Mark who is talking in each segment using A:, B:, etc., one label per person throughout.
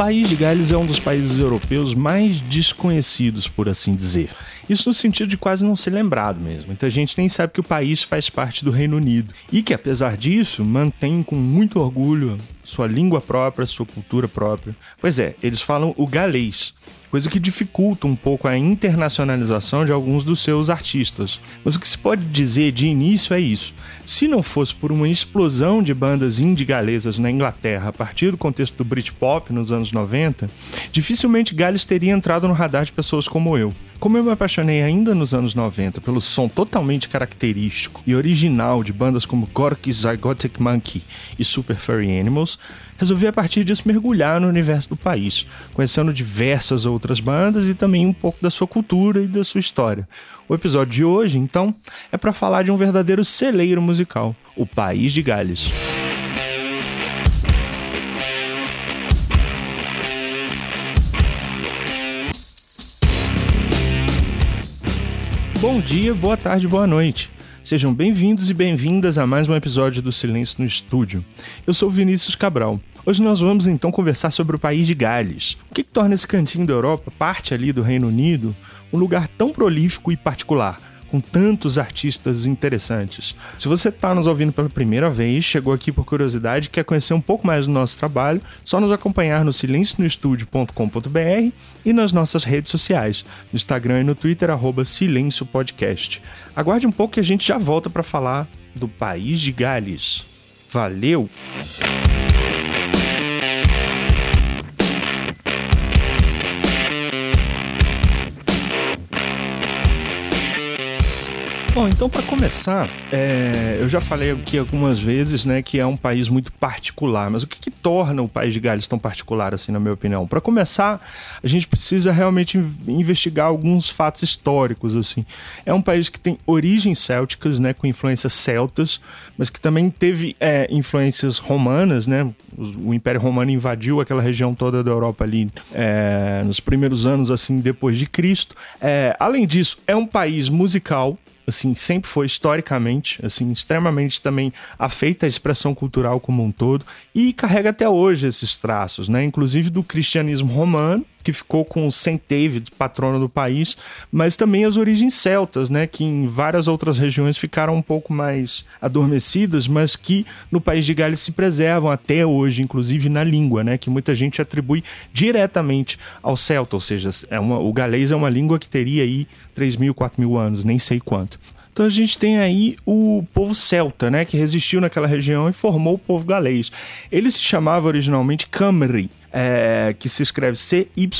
A: país de Gales é um dos países europeus mais desconhecidos, por assim dizer. Isso no sentido de quase não ser lembrado mesmo. Muita gente nem sabe que o país faz parte do Reino Unido e que, apesar disso, mantém com muito orgulho sua língua própria, sua cultura própria. Pois é, eles falam o galês, coisa que dificulta um pouco a internacionalização de alguns dos seus artistas. Mas o que se pode dizer de início é isso: se não fosse por uma explosão de bandas indie galesas na Inglaterra a partir do contexto do Britpop nos anos 90, dificilmente Gales teria entrado no radar de pessoas como eu. Como eu me apaixonei ainda nos anos 90 pelo som totalmente característico e original de bandas como Gorky Zygotic Monkey e Super Furry Animals, resolvi a partir disso mergulhar no universo do país, conhecendo diversas outras bandas e também um pouco da sua cultura e da sua história. O episódio de hoje, então, é para falar de um verdadeiro celeiro musical, o País de Gales. Bom dia, boa tarde, boa noite. Sejam bem-vindos e bem-vindas a mais um episódio do Silêncio no Estúdio. Eu sou Vinícius Cabral. Hoje nós vamos então conversar sobre o país de Gales. O que, que torna esse cantinho da Europa, parte ali do Reino Unido, um lugar tão prolífico e particular? Com tantos artistas interessantes. Se você está nos ouvindo pela primeira vez, chegou aqui por curiosidade, quer conhecer um pouco mais do nosso trabalho, só nos acompanhar no silencionoestudio.com.br e nas nossas redes sociais, no Instagram e no Twitter, arroba Silêncio Podcast. Aguarde um pouco que a gente já volta para falar do país de Gales. Valeu! Bom, então para começar, é, eu já falei aqui algumas vezes, né, que é um país muito particular. Mas o que, que torna o país de Gales tão particular, assim, na minha opinião? Para começar, a gente precisa realmente investigar alguns fatos históricos, assim. É um país que tem origens célticas, né, com influências celtas, mas que também teve é, influências romanas, né? O, Império Romano invadiu aquela região toda da Europa ali é, nos primeiros anos, assim, depois de Cristo. É, além disso, é um país musical assim, sempre foi historicamente, assim, extremamente também afeita à expressão cultural como um todo e carrega até hoje esses traços, né? Inclusive do cristianismo romano, que ficou com Saint David, patrono do país, mas também as origens celtas, né, que em várias outras regiões ficaram um pouco mais adormecidas, mas que no país de Gales se preservam até hoje, inclusive na língua, né, que muita gente atribui diretamente ao celta, ou seja, é uma, o galês é uma língua que teria aí 3 mil, 4 mil anos, nem sei quanto. Então a gente tem aí o povo celta, né, que resistiu naquela região e formou o povo galês. Ele se chamava originalmente Camry, é, que se escreve C-Y-M-R-U,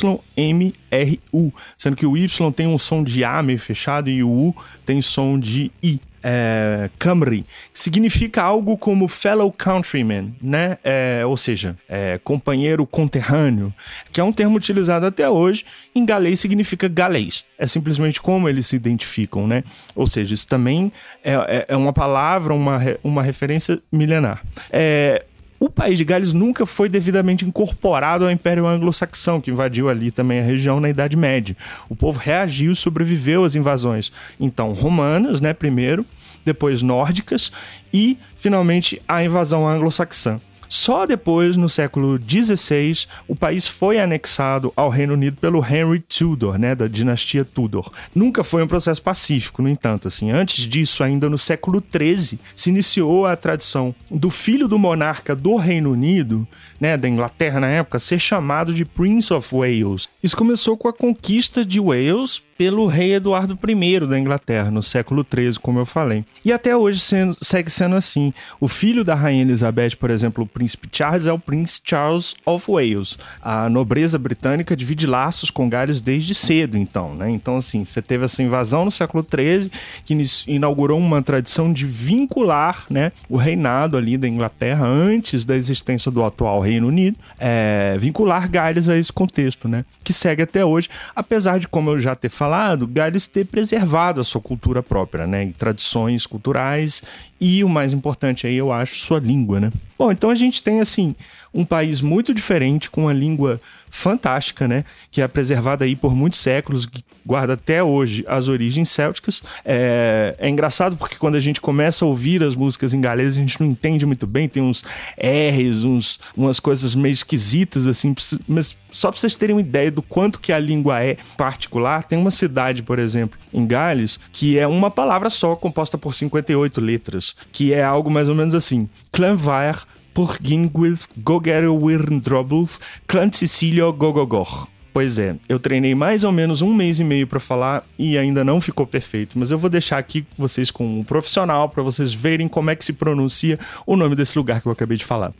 A: sendo que o Y tem um som de A meio fechado e o U tem som de I é, Camry, significa algo como fellow countryman, né? É, ou seja, é, companheiro conterrâneo, que é um termo utilizado até hoje. Em galês significa galês. É simplesmente como eles se identificam, né? Ou seja, isso também é, é, é uma palavra, uma, uma referência milenar. É, o país de Gales nunca foi devidamente incorporado ao Império Anglo-Saxão, que invadiu ali também a região na Idade Média. O povo reagiu e sobreviveu às invasões, então romanas, né, primeiro, depois nórdicas e finalmente a invasão anglo-saxã. Só depois, no século XVI, o país foi anexado ao Reino Unido pelo Henry Tudor, né, da dinastia Tudor. Nunca foi um processo pacífico, no entanto, assim. Antes disso, ainda no século XIII, se iniciou a tradição do filho do monarca do Reino Unido, né, da Inglaterra na época, ser chamado de Prince of Wales. Isso começou com a conquista de Wales pelo rei Eduardo I da Inglaterra, no século XIII, como eu falei. E até hoje sendo, segue sendo assim. O filho da rainha Elizabeth, por exemplo, o príncipe Charles, é o Prince Charles of Wales. A nobreza britânica divide laços com Gales desde cedo, então, né? Então, assim, você teve essa invasão no século XIII, que inaugurou uma tradição de vincular, né, o reinado ali da Inglaterra antes da existência do atual Reino Unido, é, vincular Gales a esse contexto, né? Que segue até hoje, apesar de, como eu já ter falado, falado, Gales ter preservado a sua cultura própria, né? Tradições culturais e o mais importante aí, eu acho, sua língua, né? Bom, então a gente tem assim um país muito diferente, com uma língua fantástica, né? Que é preservada aí por muitos séculos, que guarda até hoje as origens célticas. É, é engraçado porque quando a gente começa a ouvir as músicas em galês, a gente não entende muito bem, tem uns R's, uns, umas coisas meio esquisitas, assim, mas só para vocês terem uma ideia do quanto que a língua é particular, tem uma cidade, por exemplo, em Gales, que é uma palavra só, composta por 58 letras, que é algo mais ou menos assim: Clanvair por Gingwith Gogerwirndrobulth Clan Sicilio Gogogor. Pois é, eu treinei mais ou menos um mês e meio para falar e ainda não ficou perfeito, mas eu vou deixar aqui vocês com um profissional para vocês verem como é que se pronuncia o nome desse lugar que eu acabei de falar.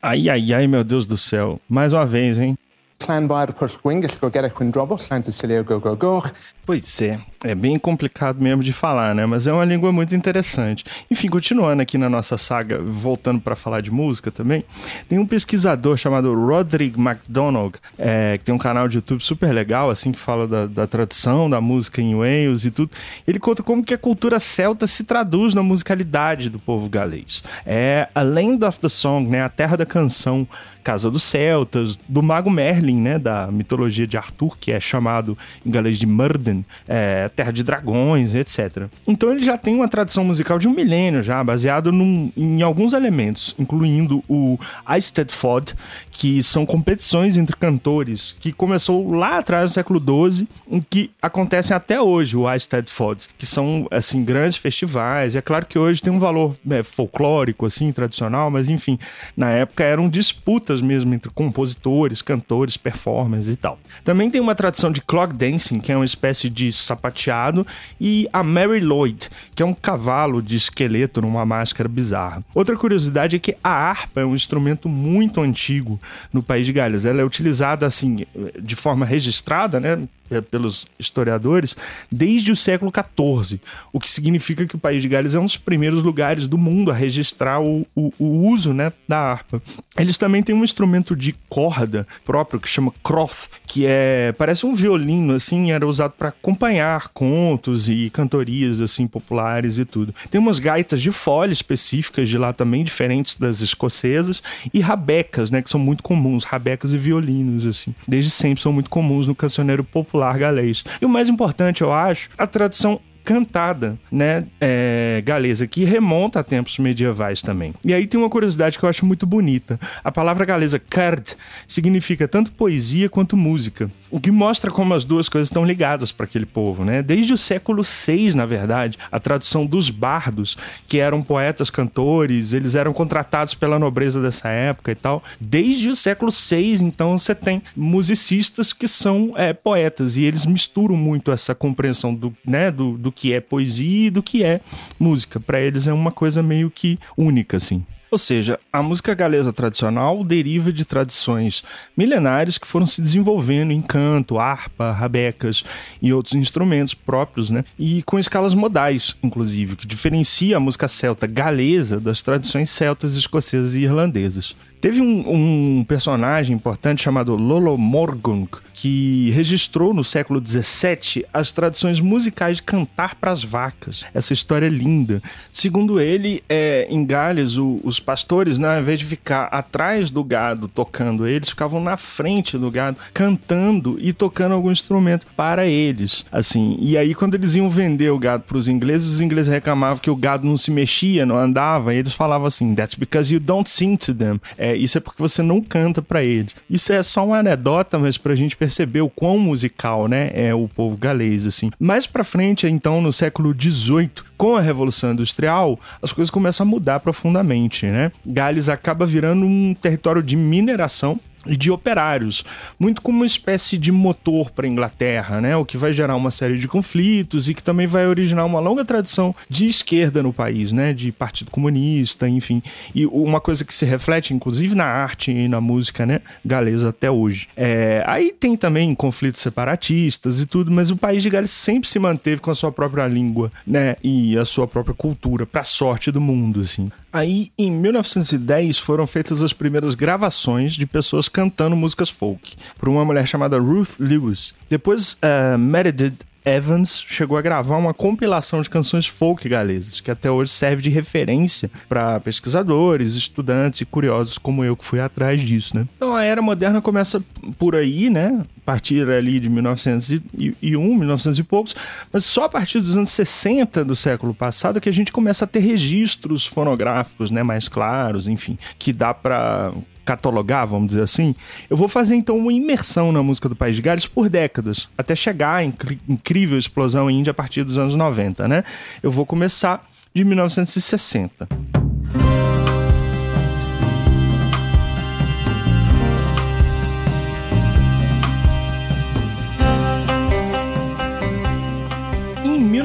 A: Ai, ai, ai, meu Deus do céu. Mais uma vez, hein? Pois é, é bem complicado mesmo de falar, né? Mas é uma língua muito interessante. Enfim, continuando aqui na nossa saga, voltando para falar de música também, tem um pesquisador chamado Roderick MacDonald, é, que tem um canal de YouTube super legal, assim, que fala da, da tradição da música em Wales e tudo. Ele conta como que a cultura celta se traduz na musicalidade do povo galês. É a Land of the Song, né? A terra da canção, casa dos celtas, do mago Merlin, né? Da mitologia de Arthur, que é chamado em galês de Murden, é, Terra de Dragões, etc. Então ele já tem uma tradição musical de um milênio já, baseado num, em alguns elementos, incluindo o Eisteddfod, que são competições entre cantores, que começou lá atrás no século XII, em que acontecem até hoje o Eisteddfod, que são assim grandes festivais. E é claro que hoje tem um valor né, folclórico, assim, tradicional, mas enfim, na época eram disputas mesmo entre compositores, cantores, performers e tal. Também tem uma tradição de clog dancing, que é uma espécie de sapateado, e a Mary Lloyd, que é um cavalo de esqueleto numa máscara bizarra. Outra curiosidade é que a harpa é um instrumento muito antigo no país de Gales. Ela é utilizada assim de forma registrada, né? É, pelos historiadores, desde o século XIV, o que significa que o país de Gales é um dos primeiros lugares do mundo a registrar o, o, o uso né, da harpa. Eles também têm um instrumento de corda próprio que chama croth, que é parece um violino assim, era usado para acompanhar contos e cantorias assim populares e tudo. Tem umas gaitas de folha específicas de lá também diferentes das escocesas e rabecas, né, que são muito comuns, rabecas e violinos assim. Desde sempre são muito comuns no cancioneiro popular popular galês. E o mais importante, eu acho, a tradução cantada, né, é, galesa, que remonta a tempos medievais também. E aí tem uma curiosidade que eu acho muito bonita. A palavra galesa card significa tanto poesia quanto música, o que mostra como as duas coisas estão ligadas para aquele povo, né? Desde o século VI, na verdade, a tradução dos bardos, que eram poetas, cantores, eles eram contratados pela nobreza dessa época e tal. Desde o século VI, então, você tem musicistas que são é, poetas e eles misturam muito essa compreensão do, né, do, do que é poesia e do que é música. Para eles é uma coisa meio que única, assim. Ou seja, a música galesa tradicional deriva de tradições milenares que foram se desenvolvendo em canto, harpa, rabecas e outros instrumentos próprios, né? E com escalas modais, inclusive, que diferencia a música celta galesa das tradições celtas, escocesas e irlandesas. Teve um, um personagem importante chamado Lolo Morgung, que registrou no século XVII as tradições musicais de cantar para as vacas. Essa história é linda. Segundo ele, é, em Gales, o, os pastores, né, ao invés de ficar atrás do gado tocando eles, ficavam na frente do gado cantando e tocando algum instrumento para eles. Assim, e aí quando eles iam vender o gado para os ingleses, os ingleses reclamavam que o gado não se mexia, não andava, e eles falavam assim: "That's because you don't sing to them". É, isso é porque você não canta para eles. Isso é só uma anedota, mas para a gente perceber o quão musical, né, é o povo galês assim. Mais para frente, então, no século XVIII, com a Revolução Industrial, as coisas começam a mudar profundamente, né? Gales acaba virando um território de mineração e de operários, muito como uma espécie de motor para a Inglaterra, né? O que vai gerar uma série de conflitos e que também vai originar uma longa tradição de esquerda no país, né? De Partido Comunista, enfim. E uma coisa que se reflete, inclusive, na arte e na música, né? Galesa até hoje. É, aí tem também conflitos separatistas e tudo, mas o país de Gales sempre se manteve com a sua própria língua, né? E a sua própria cultura, para sorte do mundo, assim. Aí, em 1910, foram feitas as primeiras gravações de pessoas cantando músicas folk por uma mulher chamada Ruth Lewis. Depois, uh, Meredith Evans chegou a gravar uma compilação de canções folk galesas, que até hoje serve de referência para pesquisadores, estudantes e curiosos como eu que fui atrás disso, né? Então a era moderna começa por aí, né? A partir ali de 1901, 1900 e poucos, mas só a partir dos anos 60 do século passado que a gente começa a ter registros fonográficos, né, mais claros, enfim, que dá para catalogar, vamos dizer assim, eu vou fazer então uma imersão na música do País de Gales por décadas, até chegar à incrível explosão índia a partir dos anos 90, né? Eu vou começar de 1960.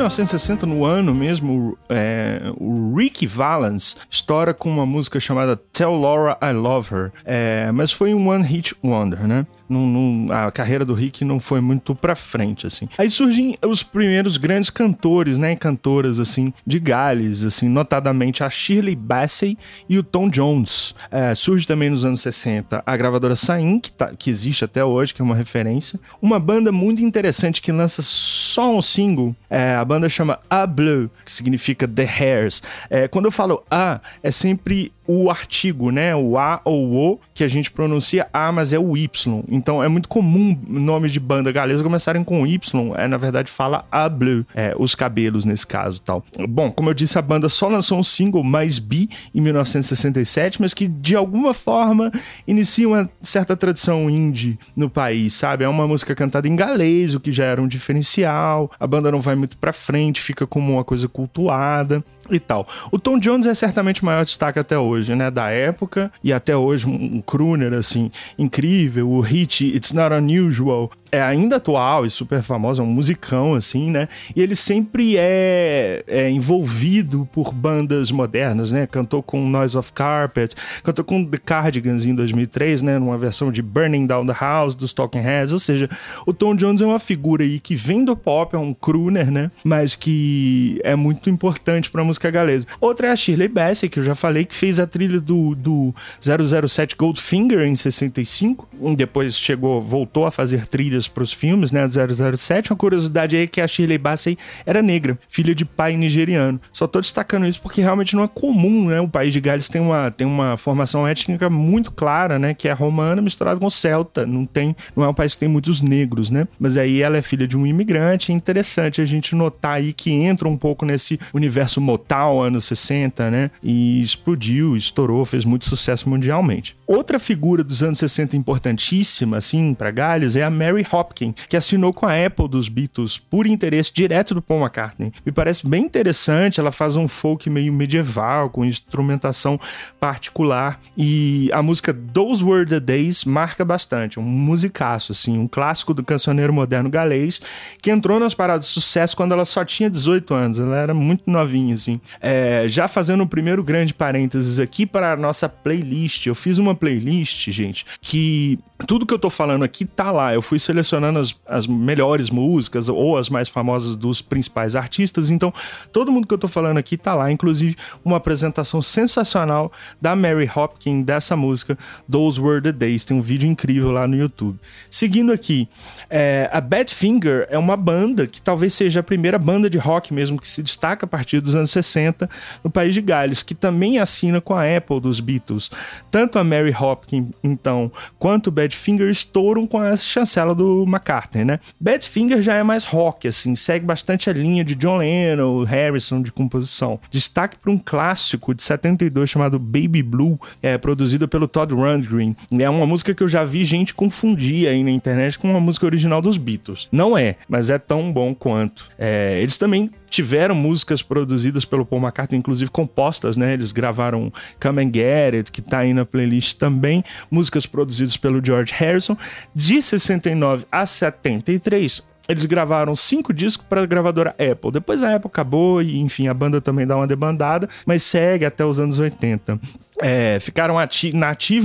A: 1960, no ano mesmo, é, o Ricky Valens estoura com uma música chamada Tell Laura I Love Her. É, mas foi um One Hit Wonder, né? Num, num, a carreira do Rick não foi muito pra frente, assim. Aí surgem os primeiros grandes cantores, né? Cantoras, assim, de Gales, assim, notadamente a Shirley Bassey e o Tom Jones. É, surge também nos anos 60 a gravadora Sain, que, tá, que existe até hoje, que é uma referência. Uma banda muito interessante que lança só um single, é, a banda chama A Blue, que significa The Hairs. É, quando eu falo A, é sempre o artigo, né? O A ou O, que a gente pronuncia A, mas é o Y. Então é muito comum nomes de banda galesa começarem com Y. É, na verdade, fala A Blue, é, os cabelos nesse caso tal. Bom, como eu disse, a banda só lançou um single, Mais B, em 1967, mas que de alguma forma inicia uma certa tradição indie no país, sabe? É uma música cantada em galês, o que já era um diferencial. A banda não vai muito pra frente, fica como uma coisa cultuada e tal. O Tom Jones é certamente o maior destaque até hoje, né? Da época e até hoje um crooner, assim, incrível. O hit It's Not Unusual é ainda atual e super famoso, é um musicão, assim, né? E ele sempre é, é, envolvido por bandas modernas, né? Cantou com Noise of Carpet, cantou com The Cardigans em 2003, né? Numa versão de Burning Down the House dos Talking Heads, ou seja, o Tom Jones é uma figura aí que vem do pop, é um crooner, né? Mas que é muito importante pra música galesa. Outra é a Shirley Bassey, que eu já falei, que fez a trilha do, do 007 Goldfinger em 65, depois chegou, voltou a fazer trilha para os filmes, né? 007. Uma curiosidade aí é que a Shirley Bassey era negra, filha de pai nigeriano. Só tô destacando isso porque realmente não é comum, né? O país de Gales tem uma, tem uma formação étnica muito clara, né? Que é romana misturada com celta. Não tem, não é um país que tem muitos negros, né? Mas aí ela é filha de um imigrante. É interessante a gente notar aí que entra um pouco nesse universo Motown anos 60, né? E explodiu, estourou, fez muito sucesso mundialmente. Outra figura dos anos 60 importantíssima, assim, para Gales é a Mary Hopkins, que assinou com a Apple dos Beatles por interesse direto do Paul McCartney. Me parece bem interessante, ela faz um folk meio medieval, com instrumentação particular, e a música Those Were the Days marca bastante, um musicaço, assim, um clássico do cancioneiro moderno galês, que entrou nas paradas de sucesso quando ela só tinha 18 anos, ela era muito novinha, assim. É, já fazendo o primeiro grande parênteses aqui para a nossa playlist, eu fiz uma playlist, gente, que tudo que eu tô falando aqui tá lá, eu fui selecionando as, as melhores músicas ou as mais famosas dos principais artistas. Então, todo mundo que eu tô falando aqui tá lá, inclusive uma apresentação sensacional da Mary Hopkins dessa música, Those Were the Days. Tem um vídeo incrível lá no YouTube. Seguindo aqui, é, a Badfinger é uma banda que talvez seja a primeira banda de rock mesmo que se destaca a partir dos anos 60 no país de Gales, que também assina com a Apple dos Beatles. Tanto a Mary Hopkins, então, quanto o Badfinger estouram com a chancela do McCartney, né? Badfinger já é mais rock, assim, segue bastante a linha de John Lennon, Harrison de composição. Destaque para um clássico de 72 chamado Baby Blue, é produzido pelo Todd Rundgren. É uma música que eu já vi gente confundir aí na internet com uma música original dos Beatles. Não é, mas é tão bom quanto. É, eles também tiveram músicas produzidas pelo Paul McCartney, inclusive compostas, né? Eles gravaram Come and Get It, que tá aí na playlist também, músicas produzidas pelo George Harrison. De 69 a 73, eles gravaram cinco discos para a gravadora Apple. Depois a Apple acabou e, enfim, a banda também dá uma debandada, mas segue até os anos 80. É, ficaram ati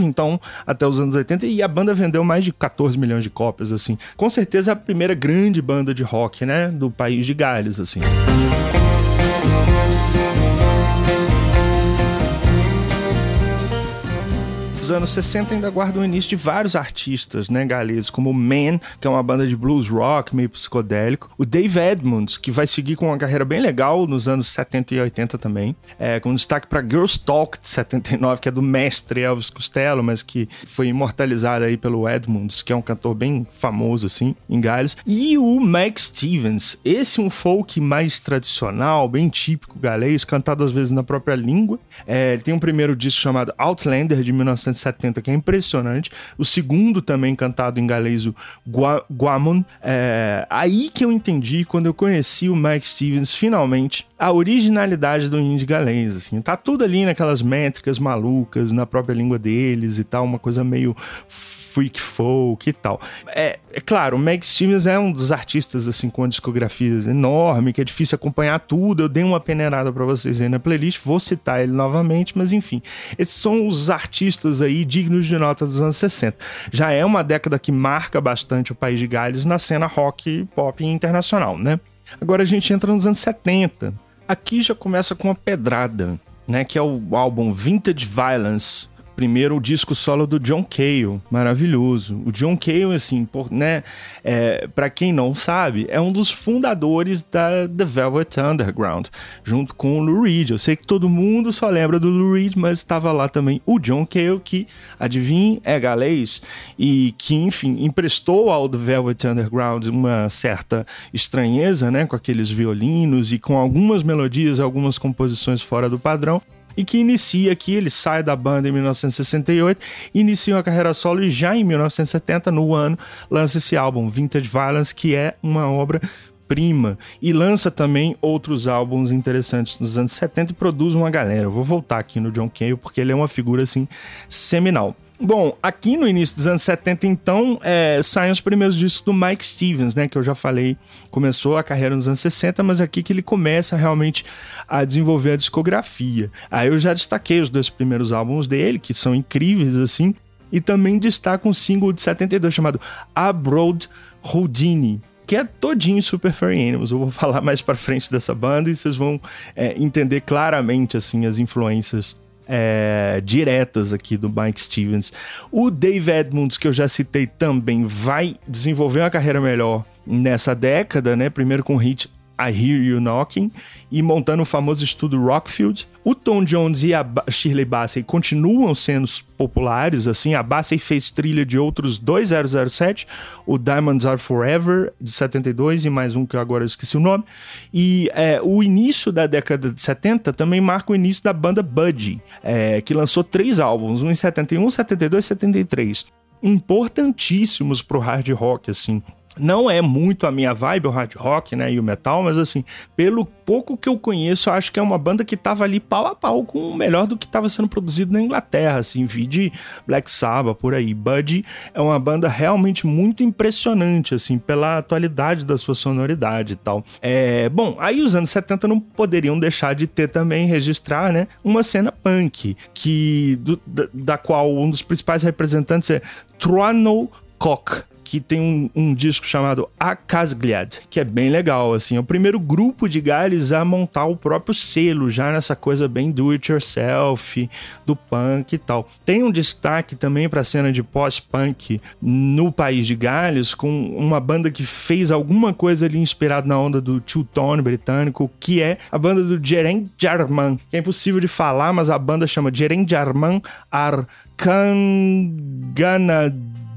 A: então, até os anos 80 e a banda vendeu mais de 14 milhões de cópias, assim. Com certeza é a primeira grande banda de rock, né, do país de Gales, assim. Os anos 60 ainda guardam o início de vários artistas, né, galeses, como o Man, que é uma banda de blues rock, meio psicodélico. O Dave Edmunds, que vai seguir com uma carreira bem legal nos anos 70 e 80 também. É, com destaque para Girls Talk, de 79, que é do mestre Elvis Costello, mas que foi imortalizado aí pelo Edmunds, que é um cantor bem famoso, assim, em Gales. E o Mike Stevens, esse um folk mais tradicional, bem típico galês, cantado às vezes na própria língua. É, ele tem um primeiro disco chamado Outlander, de 1970, que é impressionante. O segundo também cantado em galês, o Gua Guamon. É, aí que eu entendi, quando eu conheci o Mike Stevens, finalmente, a originalidade do indie galês, assim. Tá tudo ali naquelas métricas malucas, na própria língua deles e tal, uma coisa meio freak folk e tal. É, é claro, o Meg Stevens é um dos artistas assim com uma discografia enorme, que é difícil acompanhar tudo. Eu dei uma peneirada para vocês aí na playlist, vou citar ele novamente, mas enfim, esses são os artistas aí dignos de nota dos anos 60. Já é uma década que marca bastante o país de Gales na cena rock pop internacional, né? Agora a gente entra nos anos 70. Aqui já começa com uma pedrada, né, que é o álbum Vintage Violence, Primeiro, o disco solo do John Cale, maravilhoso. O John Cale, assim, por, né, é, para quem não sabe, é um dos fundadores da The Velvet Underground, junto com o Lou Reed. Eu sei que todo mundo só lembra do Lou Reed, mas estava lá também o John Cale, que, adivinhe, é galês e que, enfim, emprestou ao The Velvet Underground uma certa estranheza, né, com aqueles violinos e com algumas melodias, algumas composições fora do padrão e que inicia aqui, ele sai da banda em 1968, inicia uma carreira solo e já em 1970, no ano, lança esse álbum Vintage Violence, que é uma obra prima e lança também outros álbuns interessantes nos anos 70 e produz uma galera. Eu vou voltar aqui no John Cale porque ele é uma figura assim seminal. Bom, aqui no início dos anos 70, então, é, saem os primeiros discos do Mike Stevens, né? Que eu já falei, começou a carreira nos anos 60, mas é aqui que ele começa realmente a desenvolver a discografia. Aí eu já destaquei os dois primeiros álbuns dele, que são incríveis, assim, e também destaco um single de 72 chamado Abroad Houdini, que é todinho Super Furry Animals. Eu vou falar mais para frente dessa banda e vocês vão é, entender claramente assim as influências é, diretas aqui do Mike Stevens. O Dave Edmunds, que eu já citei também, vai desenvolver uma carreira melhor nessa década, né? Primeiro com hit I Hear You Knocking e montando o famoso estudo Rockfield. O Tom Jones e a Shirley Bassey continuam sendo populares, assim, a Bassey fez trilha de outros dois 007, o Diamonds Are Forever, de 72, e mais um que eu agora esqueci o nome. E é, o início da década de 70 também marca o início da banda Budgie, é, que lançou três álbuns, um em 71, 72 e 73 importantíssimos pro hard rock, assim. Não é muito a minha vibe, o hard rock, né, e o metal, mas assim, pelo pouco que eu conheço, eu acho que é uma banda que tava ali pau a pau com o melhor do que estava sendo produzido na Inglaterra, assim, vi de Black Sabbath por aí. Buddy é uma banda realmente muito impressionante, assim, pela atualidade da sua sonoridade e tal. É, bom, aí os anos 70 não poderiam deixar de ter também, registrar, né, uma cena punk, que, do, da, da qual um dos principais representantes é Trono Koch, que tem um, um disco chamado Akasgliad, que é bem legal, assim. É o primeiro grupo de Gales a montar o próprio selo, já nessa coisa bem do it yourself, do punk e tal. Tem um destaque também para a cena de pós-punk no país de Gales, com uma banda que fez alguma coisa ali inspirada na onda do two-tone britânico, que é a banda do Jeren Jarman, é impossível de falar, mas a banda chama Jeren Jarman Arkanganad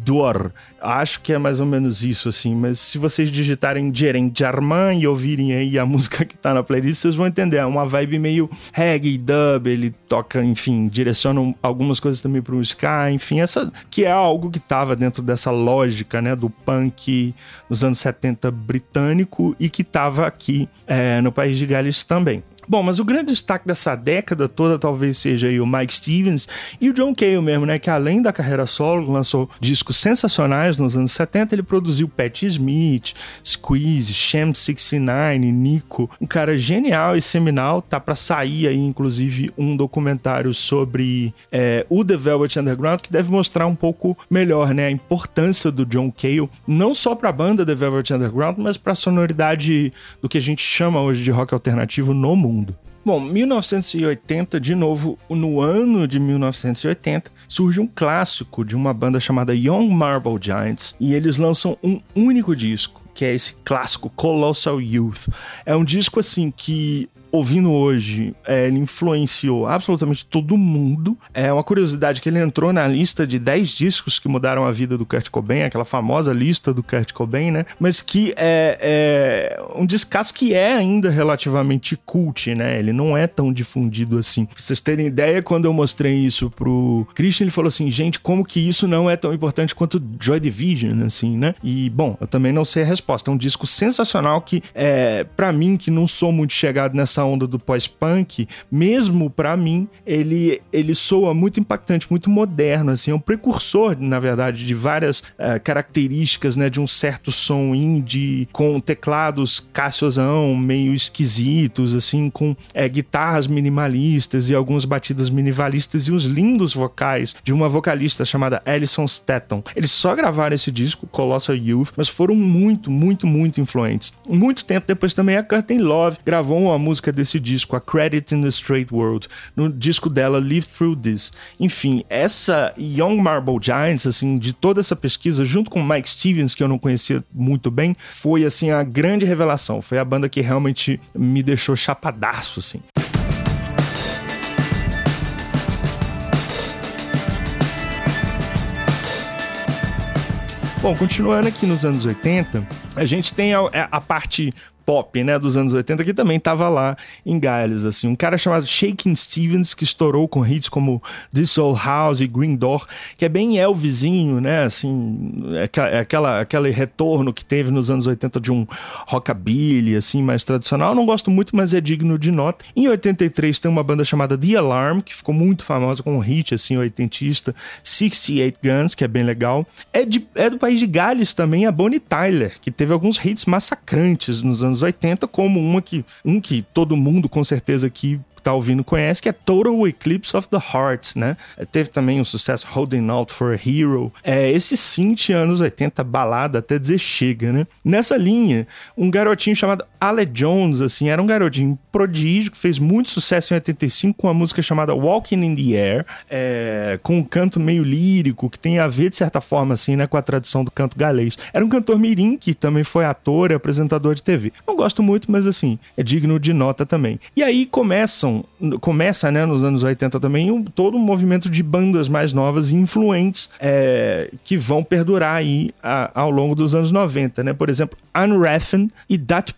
A: Dor. Acho que é mais ou menos isso, assim. Mas se vocês digitarem Jeren Jarman e ouvirem aí a música que tá na playlist, vocês vão entender. É uma vibe meio reggae, dub. Ele toca, enfim, direciona algumas coisas também pro ska, enfim. Essa que é algo que tava dentro dessa lógica, né, do punk nos anos 70 britânico e que tava aqui é, no país de Gales também. Bom, mas o grande destaque dessa década toda talvez seja o Mike Stevens e o John Cale mesmo, né? Que além da carreira solo, lançou discos sensacionais nos anos 70. Ele produziu Patti Smith, Squeeze, Sham 69, Nico. Um cara genial e seminal. Tá para sair aí, inclusive, um documentário sobre é, o The Velvet Underground que deve mostrar um pouco melhor, né? A importância do John Cale, não só pra banda The Velvet Underground, mas pra sonoridade do que a gente chama hoje de rock alternativo no mundo mundo. Bom, 1980, de novo, no ano de 1980, surge um clássico de uma banda chamada Young Marble Giants e eles lançam um único disco que é esse clássico Colossal Youth. É um disco assim que ouvindo hoje, é, ele influenciou absolutamente todo mundo. É uma curiosidade que ele entrou na lista de 10 discos que mudaram a vida do Kurt Cobain, aquela famosa lista do Kurt Cobain, né? Mas que é, é um descasso que é ainda relativamente cult, né? Ele não é tão difundido assim. Pra vocês terem ideia, quando eu mostrei isso pro Christian, ele falou assim, gente, como que isso não é tão importante quanto Joy Division, assim, né? E, bom, eu também não sei a resposta. É um disco sensacional que, é, para mim, que não sou muito chegado nessa onda do pós-punk, mesmo para mim, ele, ele soa muito impactante, muito moderno, assim, é um precursor, na verdade, de várias uh, características, né, de um certo som indie, com teclados Cassiosão meio esquisitos, assim, com é, guitarras minimalistas e algumas batidas minimalistas e os lindos vocais de uma vocalista chamada Alison Stetton. Eles só gravaram esse disco, Colossal Youth, mas foram muito, muito, muito influentes. Muito tempo depois também a Curtin Love gravou uma música desse disco, a Credit in the Straight World, no disco dela Live Through This. Enfim, essa Young Marble Giants, assim, de toda essa pesquisa, junto com Mike Stevens, que eu não conhecia muito bem, foi, assim, a grande revelação. Foi a banda que realmente me deixou chapadaço, assim. Bom, continuando aqui nos anos 80, a gente tem a, a parte pop, né, dos anos 80, que também tava lá em Gales, assim. Um cara chamado Shaking Stevens, que estourou com hits como This Old House e Green Door, que é bem Elvisinho, né, assim, é, é aquela, aquele retorno que teve nos anos 80 de um rockabilly, assim, mais tradicional. Eu não gosto muito, mas é digno de nota. Em 83 tem uma banda chamada The Alarm, que ficou muito famosa com um hit, assim, oitentista, 68 Guns, que é bem legal. É, de, é do país de Gales também a Bonnie Tyler, que teve alguns hits massacrantes nos anos anos 80, como uma que, um que todo mundo com certeza que tá ouvindo conhece, que é Total Eclipse of the Heart, né? Teve também o sucesso Holding Out for a Hero. É, esse synth anos 80, balada até dizer chega, né? Nessa linha, um garotinho chamado Ale Jones, assim, era um garotinho prodígio que fez muito sucesso em 85 com a música chamada Walking in the Air, é, com um canto meio lírico, que tem a ver, de certa forma, assim, né, com a tradição do canto galês. Era um cantor mirim, que também foi ator e apresentador de TV. Não gosto muito, mas, assim, é digno de nota também. E aí começam começa, né, nos anos 80 também, um, todo um movimento de bandas mais novas e influentes é, que vão perdurar aí a, ao longo dos anos 90, né? Por exemplo, Unraffen e Dat.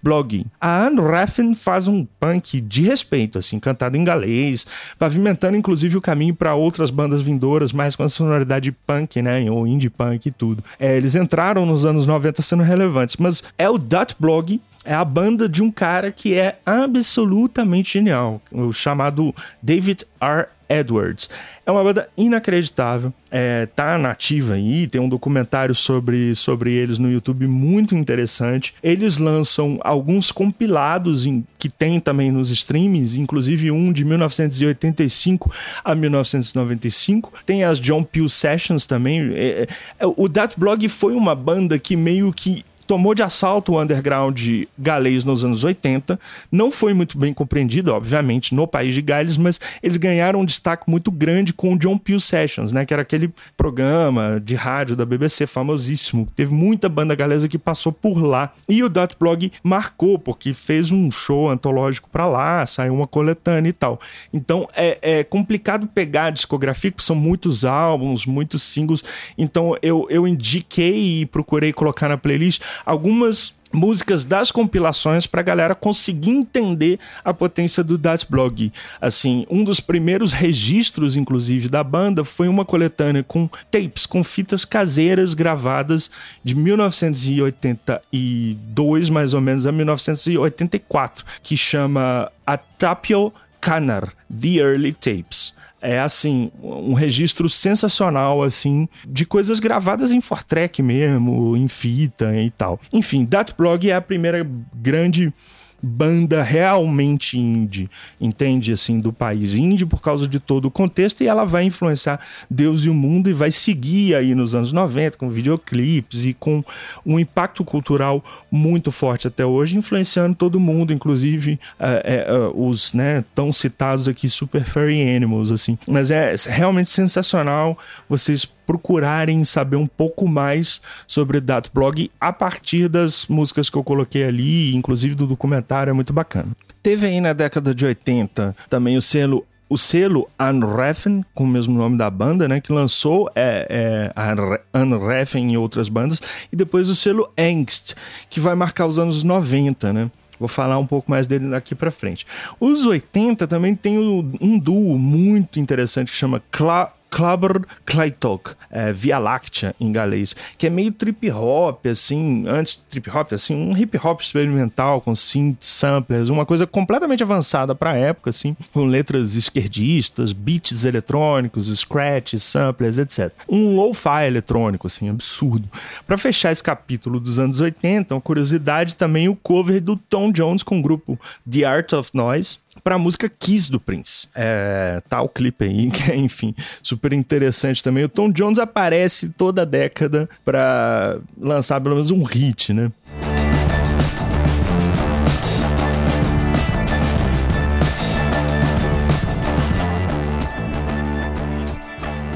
A: A Unraffen faz um punk de respeito, assim, cantado em galês, pavimentando inclusive o caminho para outras bandas vindouras, mais com a sonoridade punk, né, ou indie punk e tudo. É, eles entraram nos anos 90 sendo relevantes, mas é o Dat Blog é a banda de um cara que é absolutamente genial, o chamado David R. Edwards. É uma banda inacreditável, é, tá nativa aí, tem um documentário sobre, sobre eles no YouTube muito interessante. Eles lançam alguns compilados em, que tem também nos streams, inclusive um de 1985 a 1995. Tem as John Peel Sessions também. É, é, o That Blog foi uma banda que meio que tomou de assalto o underground galês nos anos 80. Não foi muito bem compreendido, obviamente, no país de Gales, mas eles ganharam um destaque muito grande com o John Peel Sessions, né? Que era aquele programa de rádio da BBC famosíssimo. Teve muita banda galesa que passou por lá. E o Dot Blog marcou, porque fez um show antológico para lá, saiu uma coletânea e tal. Então é, é complicado pegar a discografia, porque são muitos álbuns, muitos singles. Então eu, eu indiquei e procurei colocar na playlist algumas músicas das compilações para a galera conseguir entender a potência do Das Blog. Assim, um dos primeiros registros, inclusive, da banda foi uma coletânea com tapes, com fitas caseiras gravadas de 1982, mais ou menos, a 1984, que chama A Tapio Canar, The Early Tapes é assim, um registro sensacional assim de coisas gravadas em Fortrek mesmo, em fita e tal. Enfim, That Blog é a primeira grande banda realmente indie, entende? Assim, do país. Indie por causa de todo o contexto e ela vai influenciar Deus e o mundo e vai seguir aí nos anos 90 com videoclipes e com um impacto cultural muito forte até hoje, influenciando todo mundo, inclusive uh, uh, os né, tão citados aqui Super Furry Animals, assim. Mas é realmente sensacional vocês procurarem saber um pouco mais sobre Dato Blog a partir das músicas que eu coloquei ali, inclusive do documentário, é muito bacana. Teve aí na década de 80 também o selo o selo Unreffen, com o mesmo nome da banda, né, que lançou é, é, Unreffen e outras bandas, e depois o selo Angst, que vai marcar os anos 90, né? Vou falar um pouco mais dele daqui para frente. Os 80 também tem um duo muito interessante que chama Cla Clubber Claytok, é, Via Láctea em galês, que é meio trip hop, assim, antes trip hop, assim, um hip hop experimental com synth samplers, uma coisa completamente avançada para a época, assim, com letras esquerdistas, beats eletrônicos, scratches, samplers, etc. Um lo-fi eletrônico, assim, absurdo. Para fechar esse capítulo dos anos 80, uma curiosidade também o cover do Tom Jones com o grupo The Art of Noise, para a música Kiss do Prince. É, tá o clipe aí, que é, enfim, super interessante também. O Tom Jones aparece toda década para lançar pelo menos um hit, né?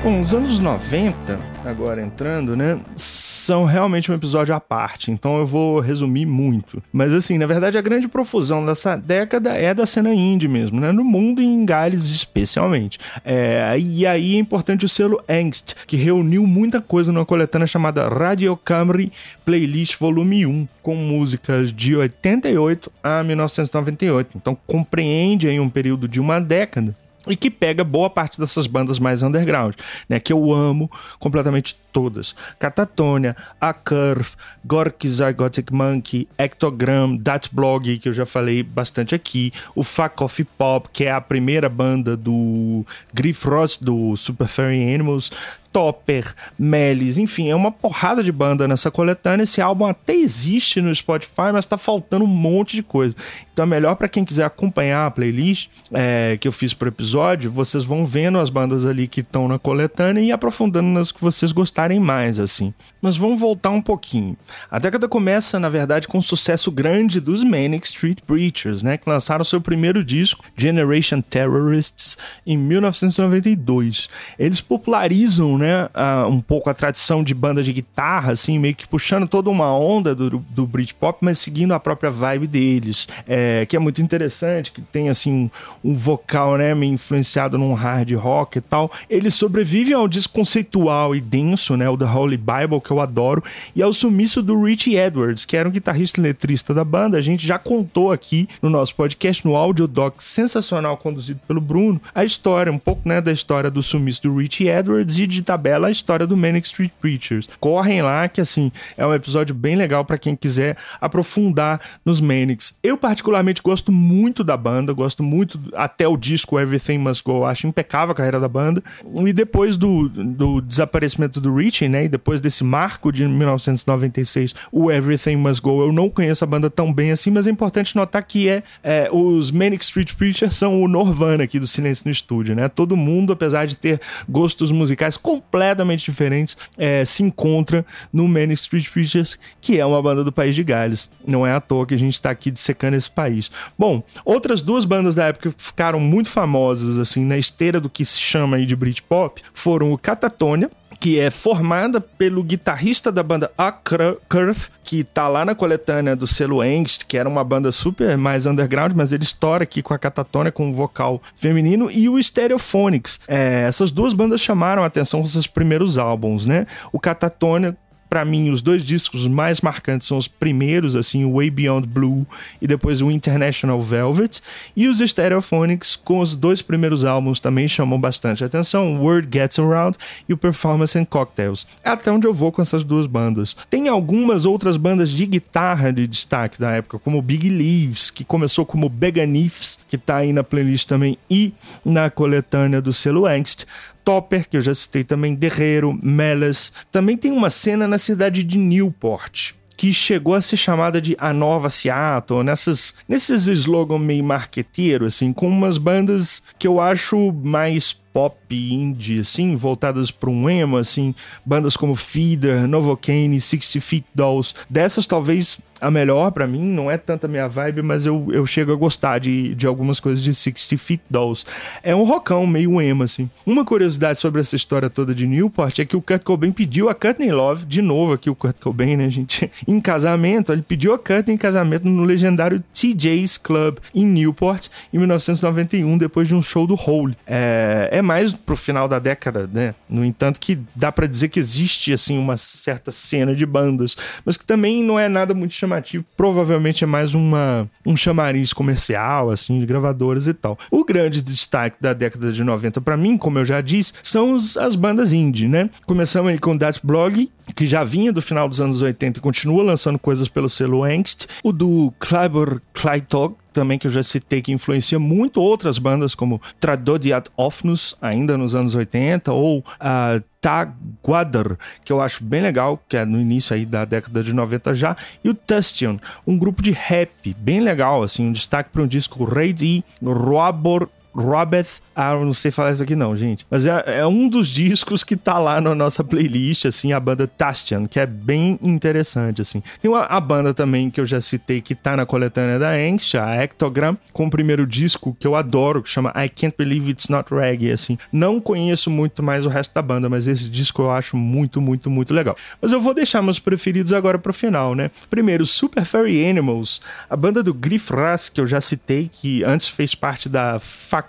A: Bom, os anos 90, agora entrando, né, são realmente um episódio à parte, então eu vou resumir muito. Mas assim, na verdade, a grande profusão dessa década é da cena indie mesmo, né, no mundo e em Gales especialmente. É, e aí é importante o selo Angst, que reuniu muita coisa numa coletânea chamada Radio Camry Playlist Volume 1, com músicas de 88 a 1998. Então compreende aí um período de uma década e que pega boa parte dessas bandas mais underground, né, que eu amo completamente todas. Catatonia, A Curve, Gorky Zygotic Monkey, Ectogram, That Blog, que eu já falei bastante aqui, o Fuck Off Pop, que é a primeira banda do Griff Ross do Super Fairy Animals, Topper, Melis, enfim, é uma porrada de banda nessa coletânea. Esse álbum até existe no Spotify, mas tá faltando um monte de coisa. Então é melhor para quem quiser acompanhar a playlist é, que eu fiz pro episódio, vocês vão vendo as bandas ali que estão na coletânea e aprofundando nas que vocês gostarem mais, assim. Mas vamos voltar um pouquinho. A década começa, na verdade, com um sucesso grande dos Manic Street Preachers, né, que lançaram seu primeiro disco, Generation Terrorists, em 1992. Eles popularizam né, um pouco a tradição de banda de guitarra, assim, meio que puxando toda uma onda do, do Britpop, mas seguindo a própria vibe deles, é, que é muito interessante, que tem, assim, um, um vocal, né, meio influenciado num hard rock e tal. Eles sobrevivem ao desconceitual e denso, né, o The Holy Bible, que eu adoro, e ao sumiço do Rich Edwards, que era um guitarrista e letrista da banda. A gente já contou aqui no nosso podcast, no Audio Doc sensacional conduzido pelo Bruno, a história, um pouco, né, da história do sumiço do Rich Edwards e de tabela a história do Manic Street Preachers. Correm lá que assim, é um episódio bem legal para quem quiser aprofundar nos Manics. Eu particularmente gosto muito da banda, gosto muito até o disco Everything Must Go, acho impecável a carreira da banda. E depois do, do desaparecimento do Né, e depois desse marco de 1996, o Everything Must Go, eu não conheço a banda tão bem assim, mas é importante notar que é, é os Manic Street Preachers são o Norvana aqui do Silêncio no Estúdio, né? Todo mundo, apesar de ter gostos musicais completamente diferentes é, se encontra no Manic Street Preachers, que é uma banda do país de Gales. Não é à toa que a gente está aqui dissecando esse país. Bom, outras duas bandas da época que ficaram muito famosas assim na esteira do que se chama aí de Britpop foram o Catatonia, que é formada pelo guitarrista da banda A Kurth, que tá lá na coletânea do selo Angst, que era uma banda super mais underground, mas ele estoura aqui com a Catatônia com o vocal feminino, e o Stereophonics. É, essas duas bandas chamaram a atenção com seus primeiros álbuns, né? O Catatônia para mim, os dois discos mais marcantes são os primeiros, assim, o Way Beyond Blue e depois o International Velvet. E os Stereophonics, com os dois primeiros álbuns, também chamam bastante atenção: Word Gets Around e o Performance and Cocktails. É até onde eu vou com essas duas bandas. Tem algumas outras bandas de guitarra de destaque da época, como Big Leaves, que começou como Beganifs, que tá aí na playlist também, e na coletânea do selo Angst. Topper, que eu já citei também, Derreiro, Melas. Também tem uma cena na cidade de Newport, que chegou a ser chamada de a nova Seattle, nessas, nesses slogans meio marqueteiro, assim, com umas bandas que eu acho mais pop indie, assim, voltadas para um emo, assim, bandas como Feeder, Novocaine, Sixty Feet Dolls. Dessas, talvez a melhor para mim, não é tanta minha vibe, mas eu, eu chego a gostar de, de algumas coisas de Sixty Feet Dolls. É um rockão meio emo, assim. Uma curiosidade sobre essa história toda de Newport é que o Kurt Cobain pediu a Courtney Love, de novo aqui o Kurt Cobain, né, gente, em casamento, ele pediu a Courtney em casamento no legendário TJ's Club em Newport, em 1991, depois de um show do Hole. É, é mais pro final da década, né? No entanto, que dá para dizer que existe, assim, uma certa cena de bandas, mas que também não é nada muito chamativo. Provavelmente é mais uma, um chamariz comercial, assim, de gravadoras e tal. O grande destaque da década de 90 para mim, como eu já disse, são os, as bandas indie, né? Começamos aí com That Blog, que já vinha do final dos anos 80 e continua lançando coisas pelo selo Angst. O do Kleiber Kleitog, também que eu já citei, que influencia muito outras bandas como Tradodiat Ofnus, ainda nos anos 80, ou a uh, Taguadar, que eu acho bem legal, que é no início aí da década de 90 já, e o Tustion, um grupo de rap bem legal, assim, um destaque para um disco Raid e Roabor Robert. Ah, eu não sei falar isso aqui não, gente. Mas é, é, um dos discos que tá lá na nossa playlist, assim, a banda Tastian, que é bem interessante, assim. Tem uma, a banda também que eu já citei que tá na coletânea da Angst, a Ectogram, com o primeiro disco que eu adoro, que chama I Can't Believe It's Not Reggae, assim. Não conheço muito mais o resto da banda, mas esse disco eu acho muito, muito, muito legal. Mas eu vou deixar meus preferidos agora pro final, né? Primeiro, Super Furry Animals, a banda do Griff Rass, que eu já citei, que antes fez parte da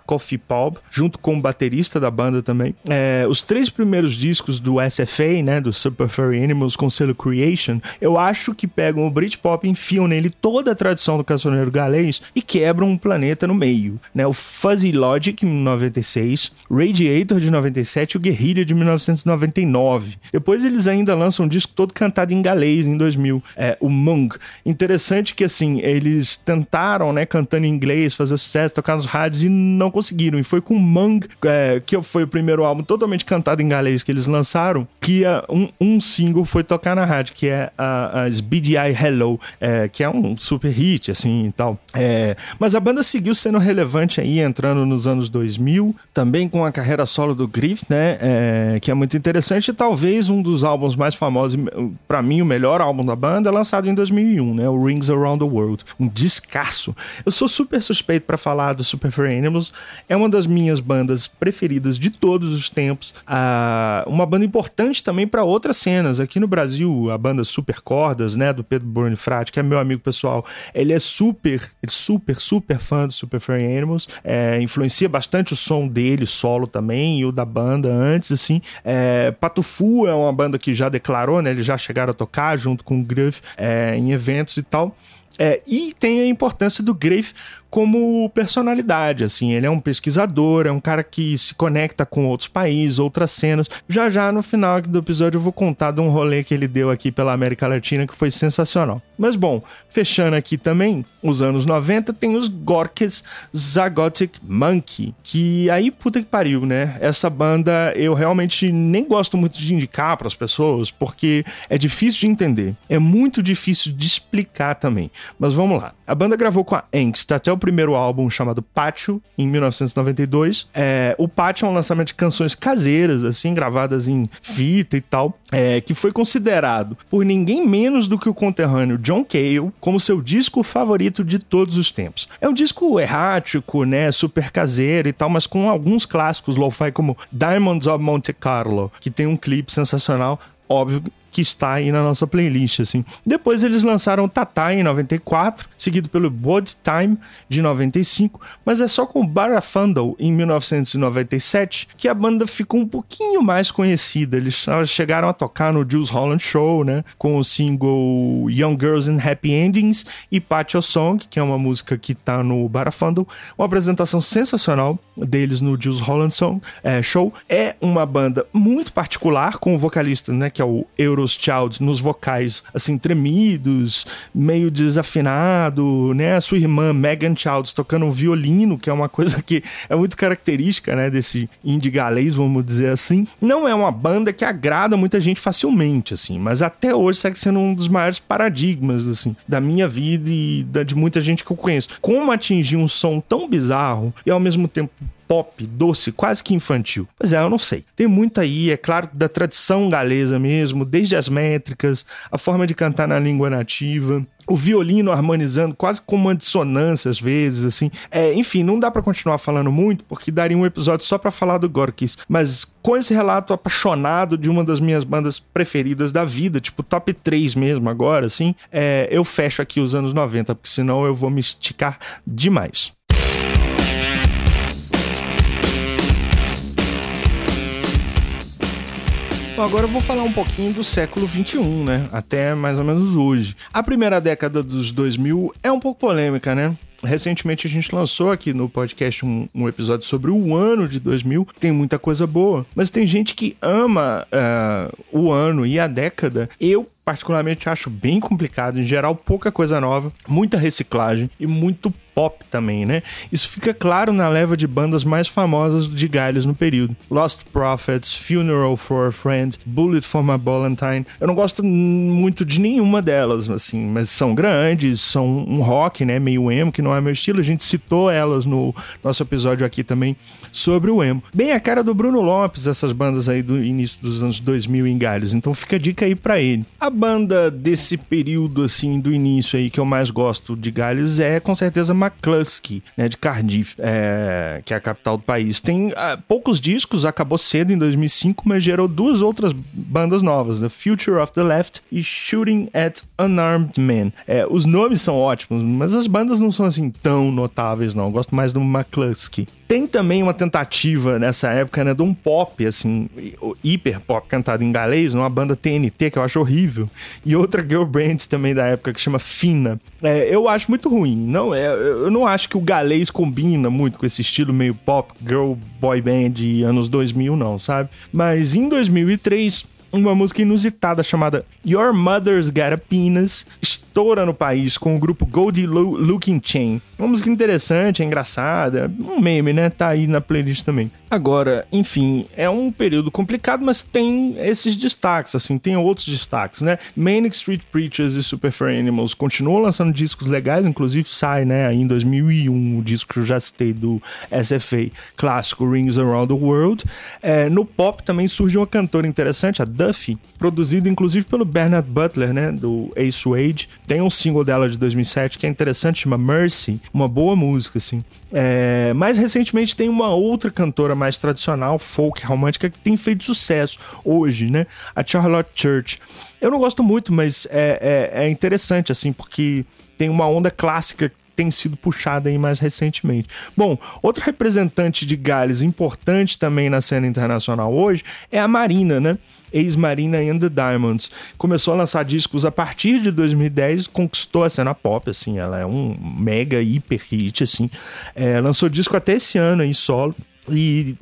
A: Coffee Pop, junto com o baterista da banda também. É, os três primeiros discos do SFA, né, do Super Furry Animals com selo Creation, eu acho que pegam o Britpop, enfiam nele toda a tradição do cancioneiro galês e quebram um planeta no meio, né? O Fuzzy Logic em 96, Radiator de 97 e o Guerrilla de 1999. Depois eles ainda lançam um disco todo cantado em galês em 2000, é, o Mung. Interessante que assim, eles tentaram, né, cantando em inglês, fazer sucesso, tocar nos rádios e não conseguiram. E foi com Mang, é, que foi o primeiro álbum totalmente cantado em galês que eles lançaram, que é um, um single foi tocar na rádio, que é a, a Eye Hello, é, que é um super hit, assim e tal. É, mas a banda seguiu sendo relevante aí, entrando nos anos 2000, também com a carreira solo do Griff, né? É, que é muito interessante e talvez um dos álbuns mais famosos, para mim, o melhor álbum da banda, é lançado em 2001, né? O Rings Around the World. Um descasso. Eu sou super suspeito para falar do Super Free Animals, é uma das minhas bandas preferidas de todos os tempos. Uma banda importante também para outras cenas. Aqui no Brasil, a banda Super Cordas, né, do Pedro Bonifrati, que é meu amigo pessoal, ele é super, super, super fã do Super Furry Animals. É, influencia bastante o som dele, solo também, e o da banda antes, assim. É, Patufu é uma banda que já declarou, né, eles já chegaram a tocar junto com o Gruff é, em eventos e tal. É, e tem a importância do Grave como personalidade, assim, ele é um pesquisador, é um cara que se conecta com outros países, outras cenas. Já já no final do episódio eu vou contar de um rolê que ele deu aqui pela América Latina que foi sensacional. Mas bom, fechando aqui também, os anos 90 tem os Gorkes Zagotic Monkey, que aí puta que pariu, né? Essa banda eu realmente nem gosto muito de indicar para as pessoas, porque é difícil de entender, é muito difícil de explicar também. Mas vamos lá. A banda gravou com a Angst até o primeiro álbum chamado Pátio, em 1992. É, o Pátio é um lançamento de canções caseiras, assim, gravadas em fita e tal, é, que foi considerado por ninguém menos do que o conterrâneo John Cale como seu disco favorito de todos os tempos. É um disco errático, né, super caseiro e tal, mas com alguns clássicos lo-fi como Diamonds of Monte Carlo, que tem um clipe sensacional, óbvio que está aí na nossa playlist, assim. Depois eles lançaram Tata em 94, seguido pelo Board Time de 95, mas é só com Barafundle em 1997 que a banda ficou um pouquinho mais conhecida. Eles chegaram a tocar no Jules Holland Show, né, com o single Young Girls and Happy Endings e Patio Song, que é uma música que tá no Barafundle, uma apresentação sensacional deles no Jules Holland Song, é, Show. É uma banda muito particular com o vocalista, né, que é o Euro Rose Child nos vocais, assim, tremidos, meio desafinado, né? A sua irmã Megan Childs tocando um violino, que é uma coisa que é muito característica, né, desse indie galês, vamos dizer assim. Não é uma banda que agrada muita gente facilmente, assim, mas até hoje segue sendo um dos maiores paradigmas, assim, da minha vida e da de muita gente que eu conheço. Como atingir um som tão bizarro e ao mesmo tempo pop, doce, quase que infantil. Pois é, eu não sei. Tem muito aí, é claro, da tradição galesa mesmo, desde as métricas, a forma de cantar na língua nativa, o violino harmonizando quase com uma dissonância às vezes, assim. É, enfim, não dá para continuar falando muito, porque daria um episódio só para falar do Gorkis. Mas com esse relato apaixonado de uma das minhas bandas preferidas da vida, tipo top 3 mesmo agora, assim, é, eu fecho aqui os anos 90, porque senão eu vou me esticar demais. Então agora eu vou falar um pouquinho do século 21, né? Até mais ou menos hoje. A primeira década dos 2000 é um pouco polêmica, né? Recentemente a gente lançou aqui no podcast um, um, episódio sobre o ano de 2000. Tem muita coisa boa, mas tem gente que ama uh, o ano e a década. Eu particularmente acho bem complicado, em geral pouca coisa nova, muita reciclagem e muito pop também, né? Isso fica claro na leva de bandas mais famosas de Gales no período. Lost Prophets, Funeral for a Friend, Bullet for My Valentine. Eu não gosto muito de nenhuma delas, assim, mas são grandes, são um rock, né, meio emo, que não é meu estilo. A gente citou elas no nosso episódio aqui também sobre o emo. Bem a cara do Bruno Lopes, essas bandas aí do início dos anos 2000 em Gales. Então fica a dica aí para ele. A banda desse período, assim, do início aí que eu mais gosto de Gales é com certeza McCluskey, né, de Cardiff, é, que é a capital do país. Tem uh, poucos discos, acabou cedo em 2005, mas gerou duas outras bandas novas, The Future of the Left e Shooting at Unarmed Men. É, os nomes são ótimos, mas as bandas não são assim tão notáveis, não. Eu gosto mais do McCluskey. Tem também uma tentativa nessa época, né, de um pop, assim, hiper pop cantado em galês, numa banda TNT que eu acho horrível, e outra girl band também da época que chama Fina. É, eu acho muito ruim. Não, é, eu não acho que o galês combina muito com esse estilo meio pop, girl, boy band anos 2000, não, sabe? Mas em 2003 uma música inusitada chamada Your Mother's Got a Penis estoura no país com o grupo Goldie Looking Chain. Uma música interessante, é engraçada, um meme, né? Tá aí na playlist também. Agora, enfim, é um período complicado, mas tem esses destaques, assim, tem outros destaques, né? Manic Street Preachers e Super Fair Animals continuam lançando discos legais, inclusive sai, né, aí em 2001, o disco que eu já citei do SFA clássico Rings Around the World. É, no pop também surge uma cantora interessante, a Duffy, produzido inclusive pelo Bernard Butler, né, do Ace Wade. Tem um single dela de 2007 que é interessante, chama Mercy, uma boa música, assim. É, mais recentemente tem uma outra cantora mais tradicional, folk, romântica, que tem feito sucesso hoje, né? A Charlotte Church. Eu não gosto muito, mas é, é, é interessante, assim, porque tem uma onda clássica tem sido puxada aí mais recentemente. Bom, outro representante de Gales importante também na cena internacional hoje é a Marina, né? Ex-Marina and the Diamonds. Começou a lançar discos a partir de 2010, conquistou a cena pop, assim, ela é um mega hiper hit, assim. É, lançou disco até esse ano aí solo. E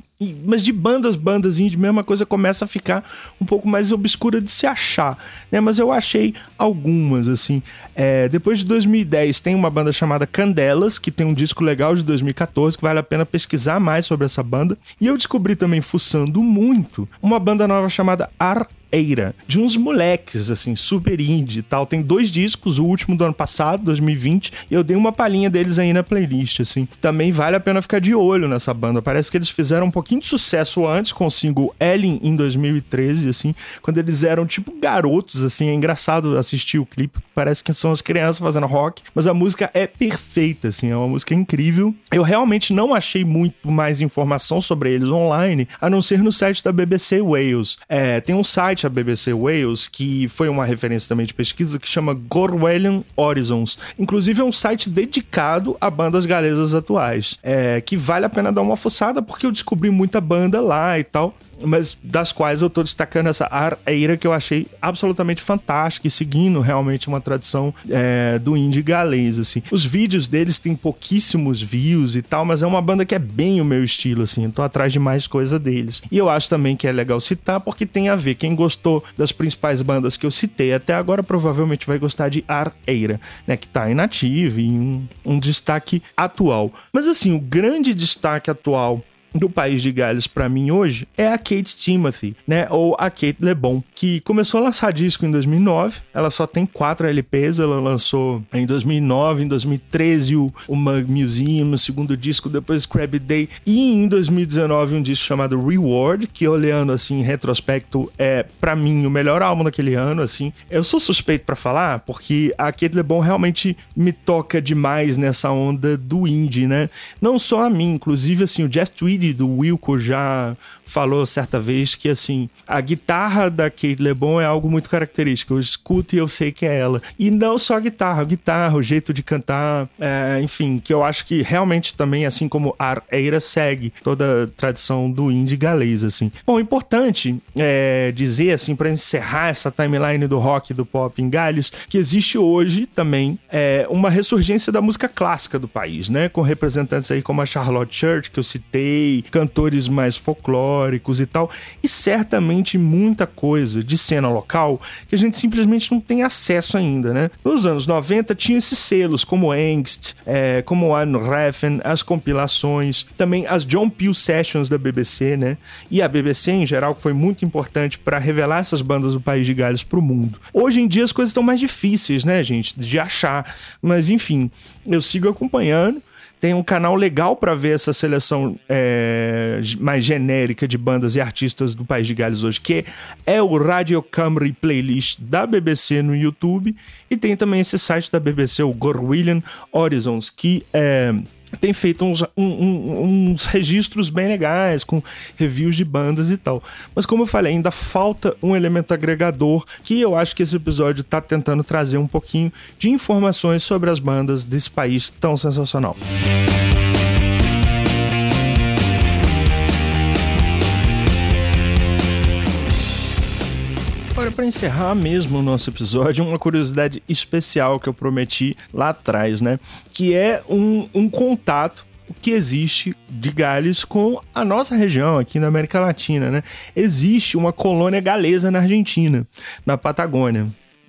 A: mas de bandas, bandas indie, mesma coisa começa a ficar um pouco mais obscura de se achar, né? Mas eu achei algumas, assim. É, depois de 2010 tem uma banda chamada Candelas, que tem um disco legal de 2014, que vale a pena pesquisar mais sobre essa banda. E eu descobri também, fuçando muito, uma banda nova chamada Ar Eira, de uns moleques, assim, super indie e tal. Tem dois discos, o último do ano passado, 2020, e eu dei uma palhinha deles aí na playlist, assim. Também vale a pena ficar de olho nessa banda. Parece que eles fizeram um pouquinho de sucesso antes com o single Ellen em 2013, assim, quando eles eram tipo garotos, assim. É engraçado assistir o clipe, parece que são as crianças fazendo rock, mas a música é perfeita, assim, é uma música incrível. Eu realmente não achei muito mais informação sobre eles online, a não ser no site da BBC Wales. É, tem um site a BBC Wales, que foi uma referência também de pesquisa, que chama Gorwellian Horizons. Inclusive é um site dedicado a bandas galesas atuais, é, que vale a pena dar uma fuçada, porque eu descobri muita banda lá e tal mas das quais eu tô destacando essa Areira que eu achei absolutamente fantástica e seguindo realmente uma tradição é, do indie galês, assim. Os vídeos deles têm pouquíssimos views e tal, mas é uma banda que é bem o meu estilo, assim. Eu tô atrás de mais coisa deles. E eu acho também que é legal citar porque tem a ver. Quem gostou das principais bandas que eu citei até agora provavelmente vai gostar de Areira, né? Que tá inativa e um, um destaque atual. Mas assim, o grande destaque atual do País de Gales para mim hoje é a Kate Timothy, né? Ou a Kate LeBon, que começou a lançar disco em 2009. Ela só tem quatro LPs. Ela lançou em 2009, em 2013 o, o Mug Museum, o segundo disco, depois Crab Day e em 2019 um disco chamado Reward, que olhando assim em retrospecto é para mim o melhor álbum daquele ano, assim. Eu sou suspeito para falar porque a Kate LeBon realmente me toca demais nessa onda do indie, né? Não só a mim, inclusive assim o Jeff Tweedy do Wilco já falou certa vez que assim, a guitarra da Kate LeBon é algo muito característico. Eu escuto e eu sei que é ela. E não só a guitarra, a guitarra, o jeito de cantar, é, enfim, que eu acho que realmente também, assim como a Eira segue toda a tradição do indie galês, assim. Bom, importante é, dizer, assim, para encerrar essa timeline do rock do pop em Galhos, que existe hoje também é, uma ressurgência da música clássica do país, né? Com representantes aí como a Charlotte Church, que eu citei, cantores mais folclóricos, e tal, e certamente muita coisa de cena local que a gente simplesmente não tem acesso ainda, né? Nos anos 90 tinha esses selos como Angst, é, como Anreffen, as compilações, também as John Peel Sessions da BBC, né? E a BBC em geral que foi muito importante para revelar essas bandas do País de Gales para o mundo. Hoje em dia as coisas estão mais difíceis, né, gente, de achar, mas enfim, eu sigo acompanhando tem um canal legal para ver essa seleção é, mais genérica de bandas e artistas do País de Gales hoje, que é o Radio Camry Playlist da BBC no YouTube. E tem também esse site da BBC, o Gorwillian Horizons, que é tem feito uns, um, um, uns registros bem legais, com reviews de bandas e tal. Mas como eu falei, ainda falta um elemento agregador que eu acho que esse episódio está tentando trazer um pouquinho de informações sobre as bandas desse país tão sensacional. Música Agora, para encerrar mesmo o nosso episódio, uma curiosidade especial que eu prometi lá atrás, né? Que é um, um contato que existe de Gales com a nossa região aqui na América Latina, né? Existe uma colônia galesa na Argentina, na Patagônia.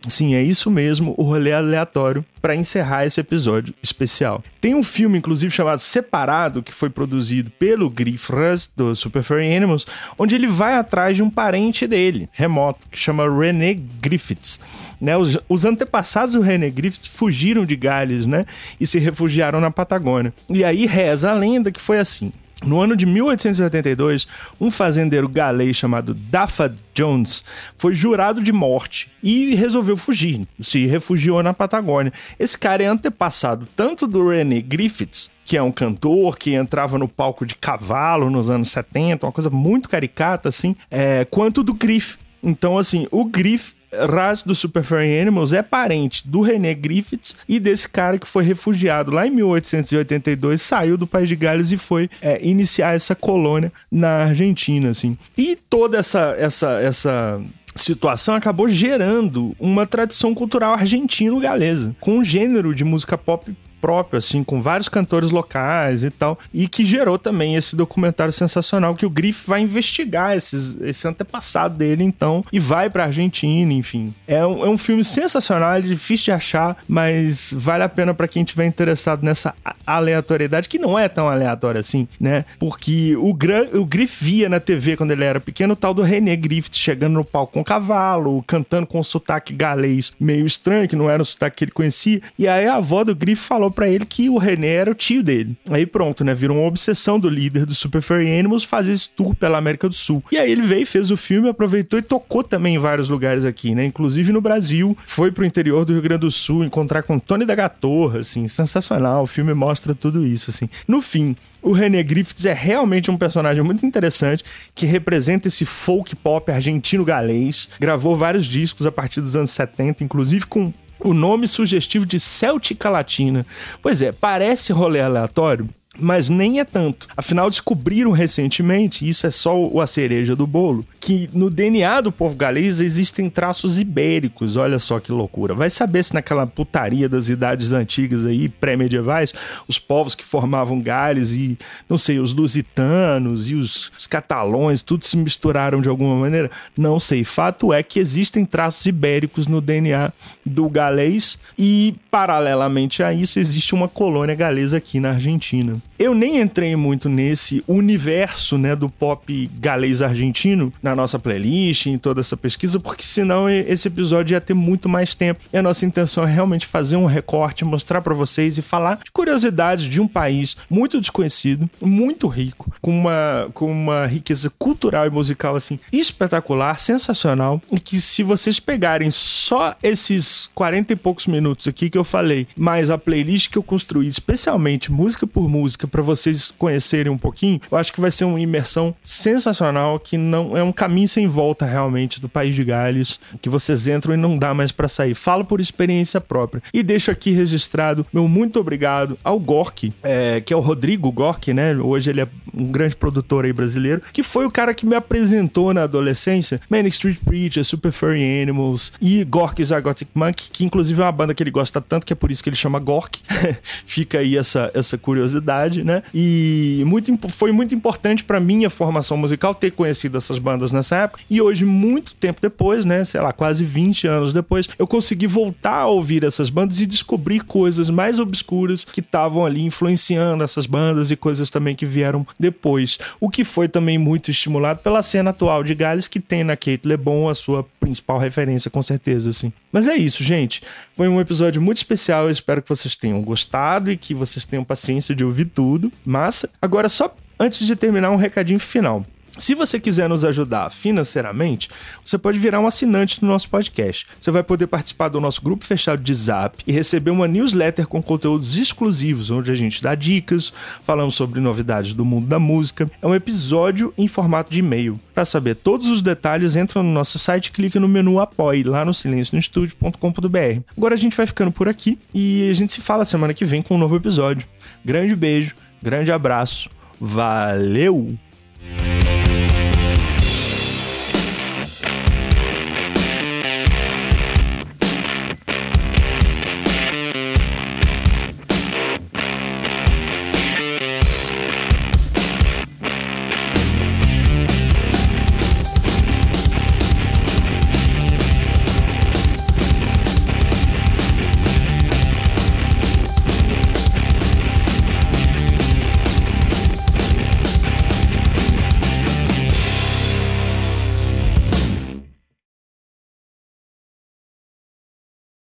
A: Sim, é isso mesmo, o rolê aleatório para encerrar esse episódio especial. Tem um filme, inclusive, chamado Separado, que foi produzido pelo Griff Rust, do Super Furry Animals, onde ele vai atrás de um parente dele, remoto, que chama René Griffiths. Né, os, os, antepassados do René Griffiths fugiram de Gales, né? E se refugiaram na Patagônia. E aí reza a lenda que foi assim. No ano de 1882, um fazendeiro galês chamado Daffod Jones foi jurado de morte e resolveu fugir, se refugiou na Patagônia. Esse cara é antepassado tanto do René Griffiths, que é um cantor que entrava no palco de cavalo nos anos 70, uma coisa muito caricata assim, é, quanto do Griff. Então, assim, o Griff Raz do Super Furry Animals é parente do René Griffiths e desse cara que foi refugiado lá em 1882, saiu do País de Gales e foi é, iniciar essa colônia na Argentina, assim. E toda essa essa essa situação acabou gerando uma tradição cultural argentino-galesa, com um gênero de música pop próprio, assim, com vários cantores locais e tal, e que gerou também esse documentário sensacional que o Griff vai investigar esses, esse antepassado dele, então, e vai pra Argentina, enfim. É um, é um filme sensacional, é difícil de achar, mas vale a pena para quem tiver interessado nessa aleatoriedade, que não é tão aleatória assim, né? Porque o, Gran, o Griff via na TV quando ele era pequeno o tal do René Griffith chegando no palco com cavalo, cantando com um sotaque galês meio estranho, que não era o sotaque que ele conhecia, e aí a avó do Griff falou para ele que o René era o tio dele. Aí pronto, né? Virou uma obsessão do líder do Super Furry Animals fazer esse tour pela América do Sul. E aí ele veio, fez o filme, aproveitou e tocou também em vários lugares aqui, né? Inclusive no Brasil, foi pro interior do Rio Grande do Sul encontrar com Tony da Gatorra, assim, sensacional. O filme mostra tudo isso, assim. No fim, o René Griffiths é realmente um personagem muito interessante que representa esse folk pop argentino-galês. Gravou vários discos a partir dos anos 70, inclusive com o nome sugestivo de Celtica Latina. Pois é, parece rolê aleatório, mas nem é tanto. Afinal, descobriram recentemente, isso é só a cereja do bolo, que no DNA do povo galês existem traços ibéricos. Olha só que loucura. Vai saber se naquela putaria das idades antigas aí, pré-medievais, os povos que formavam Gales e, não sei, os lusitanos e os, os catalões, tudo se misturaram de alguma maneira? Não sei. Fato é que existem traços ibéricos no DNA do galês e, paralelamente a isso, existe uma colônia galesa aqui na Argentina. Eu nem entrei muito nesse universo, né, do pop galês argentino na nossa playlist, em toda essa pesquisa, porque senão esse episódio ia ter muito mais tempo. E a nossa intenção é realmente fazer um recorte, mostrar para vocês e falar de curiosidades de um país muito desconhecido, muito rico, com uma, com uma riqueza cultural e musical assim espetacular, sensacional, e que se vocês pegarem só esses 40 e poucos minutos aqui que eu falei, mais a playlist que eu construí, especialmente música por música, para vocês conhecerem um pouquinho, eu acho que vai ser uma imersão sensacional que não é um caminho sem volta realmente do país de Gales, que vocês entram e não dá mais para sair. Falo por experiência própria. E deixo aqui registrado meu muito obrigado ao Gork, é, que é o Rodrigo Gork, né? Hoje ele é um grande produtor aí brasileiro, que foi o cara que me apresentou na adolescência Manic Street Preacher, Super Furry Animals e Gork Zygotic Monk, que inclusive é uma banda que ele gosta tanto que é por isso que ele chama Gork. Fica aí essa, essa curiosidade né? E muito, foi muito importante para minha formação musical ter conhecido essas bandas nessa época. E hoje, muito tempo depois, né? Sei lá, quase 20 anos depois, eu consegui voltar a ouvir essas bandas e descobrir coisas mais obscuras que estavam ali influenciando essas bandas e coisas também que vieram depois. O que foi também muito estimulado pela cena atual de Gales, que tem na Kate LeBon a sua principal referência, com certeza, assim. Mas é isso, gente. Foi um episódio muito especial. Eu espero que vocês tenham gostado e que vocês tenham paciência de ouvir tudo tudo. Massa. Agora, só antes de terminar, um recadinho final. Se você quiser nos ajudar financeiramente, você pode virar um assinante do nosso podcast. Você vai poder participar do nosso grupo fechado de Zap e receber uma newsletter com conteúdos exclusivos, onde a gente dá dicas, falamos sobre novidades do mundo da música. É um episódio em formato de e-mail. Para saber todos os detalhes, entra no nosso site e clica no menu Apoie, lá no silencionostudio.com.br. Agora a gente vai ficando por aqui e a gente se fala semana que vem com um novo episódio. Grande beijo, grande abraço, valeu!